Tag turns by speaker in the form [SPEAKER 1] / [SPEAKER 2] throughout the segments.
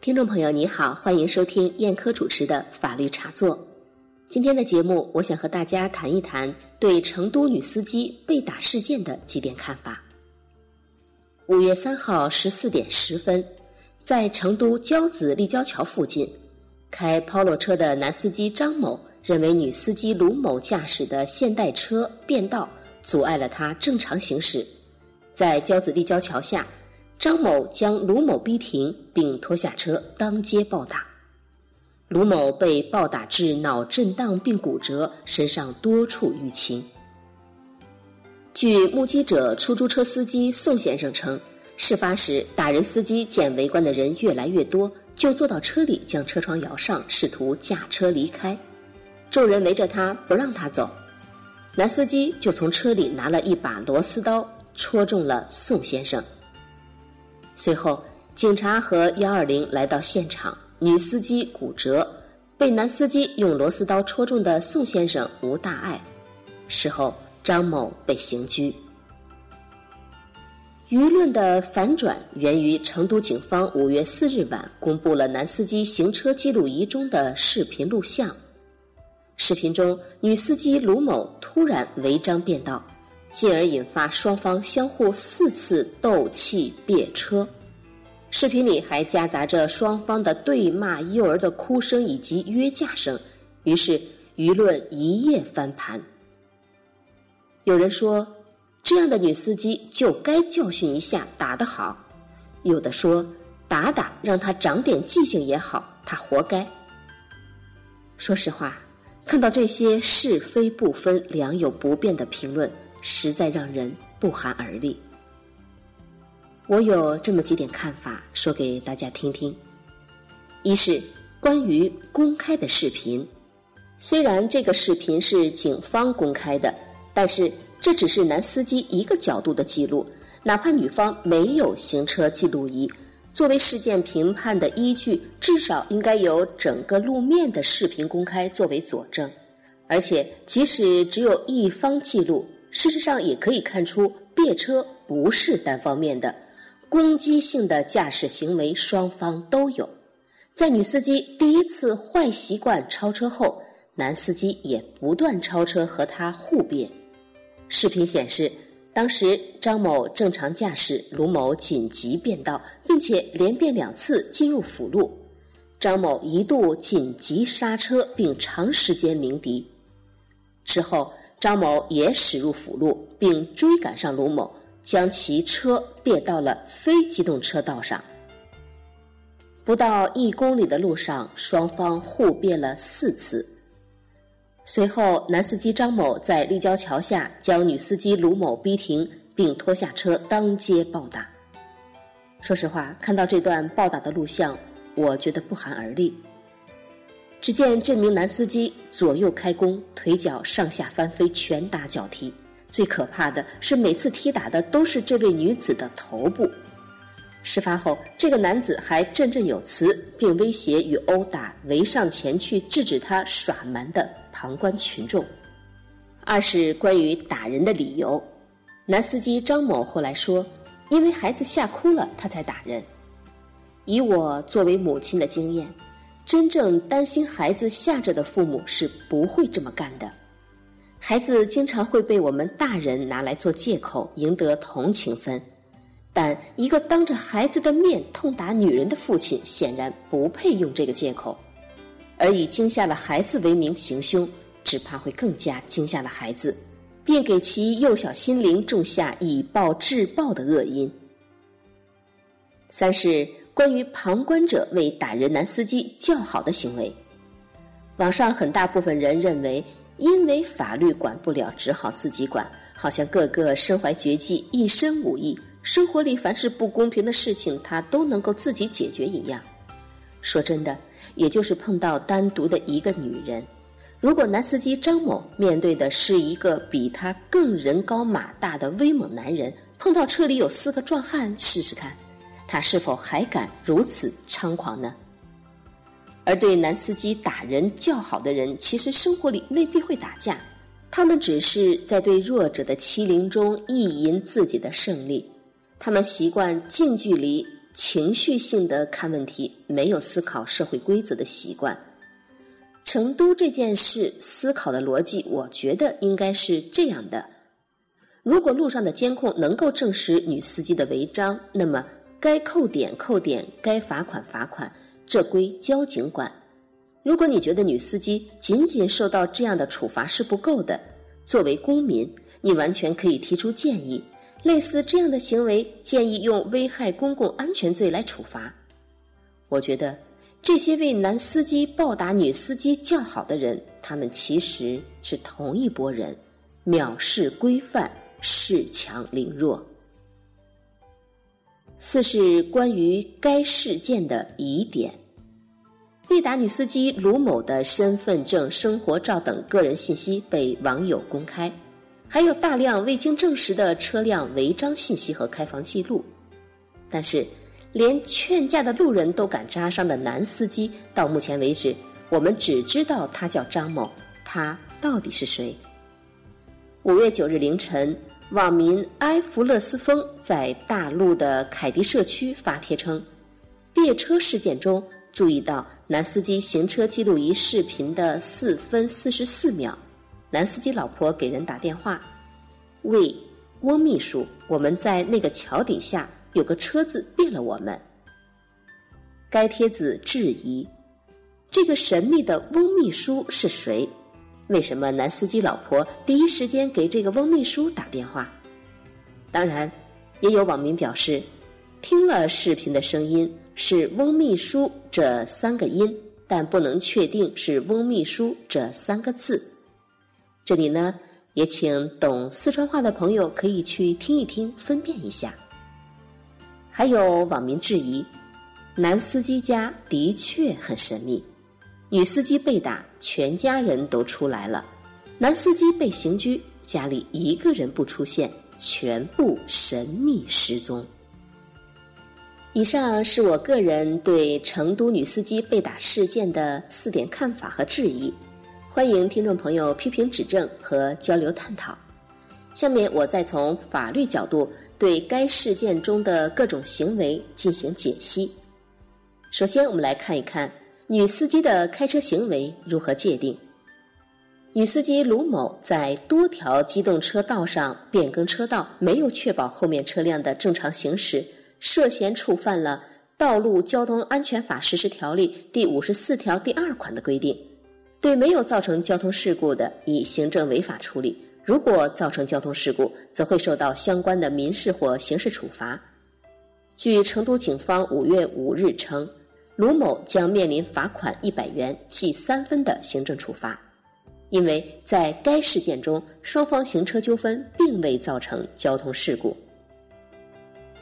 [SPEAKER 1] 听众朋友，你好，欢迎收听燕科主持的法律茶座。今天的节目，我想和大家谈一谈对成都女司机被打事件的几点看法。五月三号十四点十分，在成都交子立交桥附近，开 Polo 车的男司机张某认为女司机卢某驾驶的现代车变道，阻碍了他正常行驶，在交子立交桥下。张某将卢某逼停，并拖下车当街暴打。卢某被暴打致脑震荡并骨折，身上多处淤青。据目击者出租车司机宋先生称，事发时打人司机见围观的人越来越多，就坐到车里将车窗摇上，试图驾车离开。众人围着他不让他走，男司机就从车里拿了一把螺丝刀，戳中了宋先生。随后，警察和幺二零来到现场，女司机骨折，被男司机用螺丝刀戳中的宋先生无大碍。事后，张某被刑拘。舆论的反转源于成都警方五月四日晚公布了男司机行车记录仪中的视频录像。视频中，女司机卢某突然违章变道。进而引发双方相互四次斗气别车，视频里还夹杂着双方的对骂、幼儿的哭声以及约架声，于是舆论一夜翻盘。有人说，这样的女司机就该教训一下，打得好；有的说，打打让她长点记性也好，她活该。说实话，看到这些是非不分、良莠不辩的评论。实在让人不寒而栗。我有这么几点看法，说给大家听听。一是关于公开的视频，虽然这个视频是警方公开的，但是这只是男司机一个角度的记录，哪怕女方没有行车记录仪，作为事件评判的依据，至少应该有整个路面的视频公开作为佐证。而且，即使只有一方记录。事实上，也可以看出，别车不是单方面的，攻击性的驾驶行为双方都有。在女司机第一次坏习惯超车后，男司机也不断超车和他互别。视频显示，当时张某正常驾驶，卢某紧急变道，并且连变两次进入辅路，张某一度紧急刹车并长时间鸣笛，之后。张某也驶入辅路，并追赶上卢某，将其车别到了非机动车道上。不到一公里的路上，双方互别了四次。随后，男司机张某在立交桥下将女司机卢某逼停，并拖下车当街暴打。说实话，看到这段暴打的录像，我觉得不寒而栗。只见这名男司机左右开弓，腿脚上下翻飞，拳打脚踢。最可怕的是，每次踢打的都是这位女子的头部。事发后，这个男子还振振有词，并威胁与殴打围上前去制止他耍蛮的旁观群众。二是关于打人的理由，男司机张某后来说：“因为孩子吓哭了，他才打人。”以我作为母亲的经验。真正担心孩子吓着的父母是不会这么干的，孩子经常会被我们大人拿来做借口赢得同情分，但一个当着孩子的面痛打女人的父亲显然不配用这个借口，而以惊吓了孩子为名行凶，只怕会更加惊吓了孩子，并给其幼小心灵种下以暴制暴的恶因。三是。关于旁观者为打人男司机叫好的行为，网上很大部分人认为，因为法律管不了，只好自己管，好像个个身怀绝技，一身武艺，生活里凡是不公平的事情，他都能够自己解决一样。说真的，也就是碰到单独的一个女人，如果男司机张某面对的是一个比他更人高马大的威猛男人，碰到车里有四个壮汉，试试看。他是否还敢如此猖狂呢？而对男司机打人叫好的人，其实生活里未必会打架，他们只是在对弱者的欺凌中意淫自己的胜利。他们习惯近距离情绪性的看问题，没有思考社会规则的习惯。成都这件事思考的逻辑，我觉得应该是这样的：如果路上的监控能够证实女司机的违章，那么该扣点扣点，该罚款罚款，这归交警管。如果你觉得女司机仅仅受到这样的处罚是不够的，作为公民，你完全可以提出建议。类似这样的行为，建议用危害公共安全罪来处罚。我觉得。这些为男司机暴打女司机叫好的人，他们其实是同一拨人，藐视规范，恃强凌弱。四是关于该事件的疑点：被打女司机卢某的身份证、生活照等个人信息被网友公开，还有大量未经证实的车辆违章信息和开房记录，但是。连劝架的路人都敢扎伤的男司机，到目前为止，我们只知道他叫张某，他到底是谁？五月九日凌晨，网民埃弗勒斯风在大陆的凯迪社区发帖称，列车事件中注意到男司机行车记录仪视频的四分四十四秒，男司机老婆给人打电话，喂，翁秘书，我们在那个桥底下。有个车子变了，我们。该帖子质疑：这个神秘的翁秘书是谁？为什么男司机老婆第一时间给这个翁秘书打电话？当然，也有网民表示，听了视频的声音是“翁秘书”这三个音，但不能确定是“翁秘书”这三个字。这里呢，也请懂四川话的朋友可以去听一听，分辨一下。还有网民质疑，男司机家的确很神秘，女司机被打，全家人都出来了，男司机被刑拘，家里一个人不出现，全部神秘失踪。以上是我个人对成都女司机被打事件的四点看法和质疑，欢迎听众朋友批评指正和交流探讨。下面我再从法律角度。对该事件中的各种行为进行解析。首先，我们来看一看女司机的开车行为如何界定。女司机卢某在多条机动车道上变更车道，没有确保后面车辆的正常行驶，涉嫌触犯了《道路交通安全法实施条例》第五十四条第二款的规定，对没有造成交通事故的，以行政违法处理。如果造成交通事故，则会受到相关的民事或刑事处罚。据成都警方五月五日称，卢某将面临罚款一百元、记三分的行政处罚，因为在该事件中，双方行车纠纷并未造成交通事故。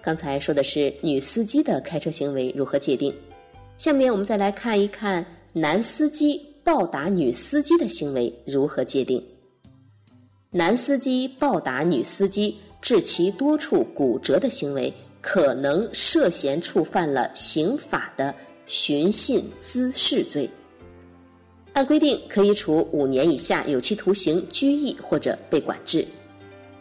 [SPEAKER 1] 刚才说的是女司机的开车行为如何界定，下面我们再来看一看男司机暴打女司机的行为如何界定。男司机暴打女司机，致其多处骨折的行为，可能涉嫌触犯了刑法的寻衅滋事罪。按规定，可以处五年以下有期徒刑、拘役或者被管制。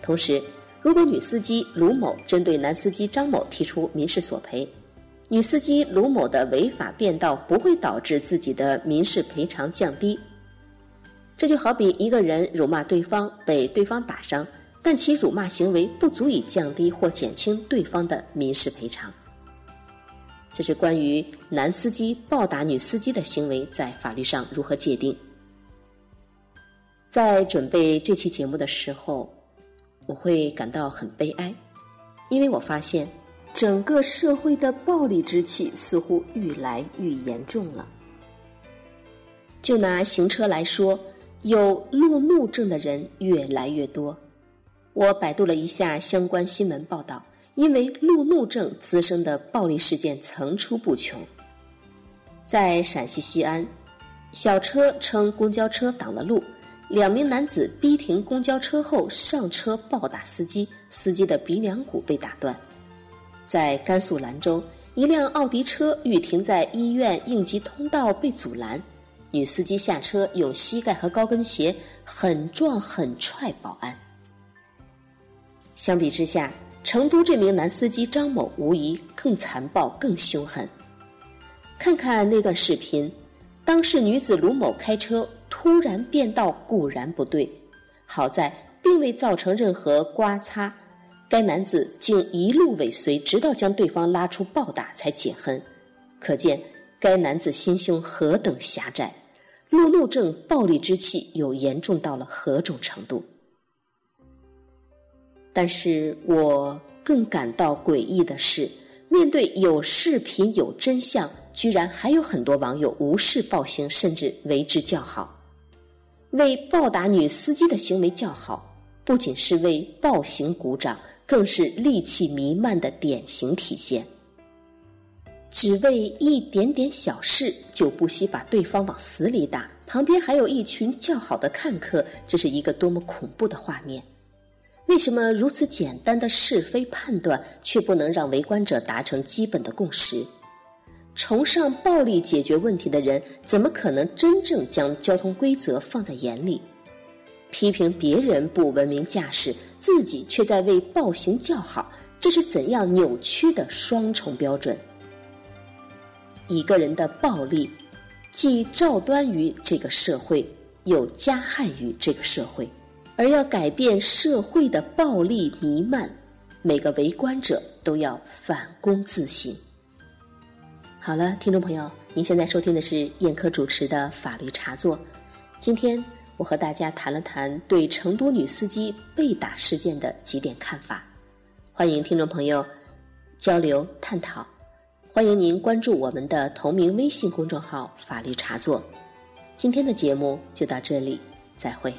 [SPEAKER 1] 同时，如果女司机卢某针对男司机张某提出民事索赔，女司机卢某的违法变道不会导致自己的民事赔偿降低。这就好比一个人辱骂对方，被对方打伤，但其辱骂行为不足以降低或减轻对方的民事赔偿。这是关于男司机暴打女司机的行为在法律上如何界定。在准备这期节目的时候，我会感到很悲哀，因为我发现整个社会的暴力之气似乎愈来愈严重了。就拿行车来说。有路怒症的人越来越多。我百度了一下相关新闻报道，因为路怒症滋生的暴力事件层出不穷。在陕西西安，小车称公交车挡了路，两名男子逼停公交车后上车暴打司机，司机的鼻梁骨被打断。在甘肃兰州，一辆奥迪车欲停在医院应急通道被阻拦。女司机下车，用膝盖和高跟鞋狠撞狠踹保安。相比之下，成都这名男司机张某无疑更残暴、更凶狠。看看那段视频，当事女子卢某开车突然变道固然不对，好在并未造成任何刮擦，该男子竟一路尾随，直到将对方拉出暴打才解恨，可见该男子心胸何等狭窄，路怒症、暴力之气又严重到了何种程度。但是我更感到诡异的是，面对有视频、有真相，居然还有很多网友无视暴行，甚至为之叫好。为暴打女司机的行为叫好，不仅是为暴行鼓掌，更是戾气弥漫的典型体现。只为一点点小事就不惜把对方往死里打，旁边还有一群叫好的看客，这是一个多么恐怖的画面！为什么如此简单的是非判断，却不能让围观者达成基本的共识？崇尚暴力解决问题的人，怎么可能真正将交通规则放在眼里？批评别人不文明驾驶，自己却在为暴行叫好，这是怎样扭曲的双重标准？一个人的暴力，既照端于这个社会，又加害于这个社会。而要改变社会的暴力弥漫，每个围观者都要反躬自省。好了，听众朋友，您现在收听的是燕科主持的法律茶座。今天我和大家谈了谈对成都女司机被打事件的几点看法，欢迎听众朋友交流探讨。欢迎您关注我们的同名微信公众号“法律茶座”。今天的节目就到这里，再会。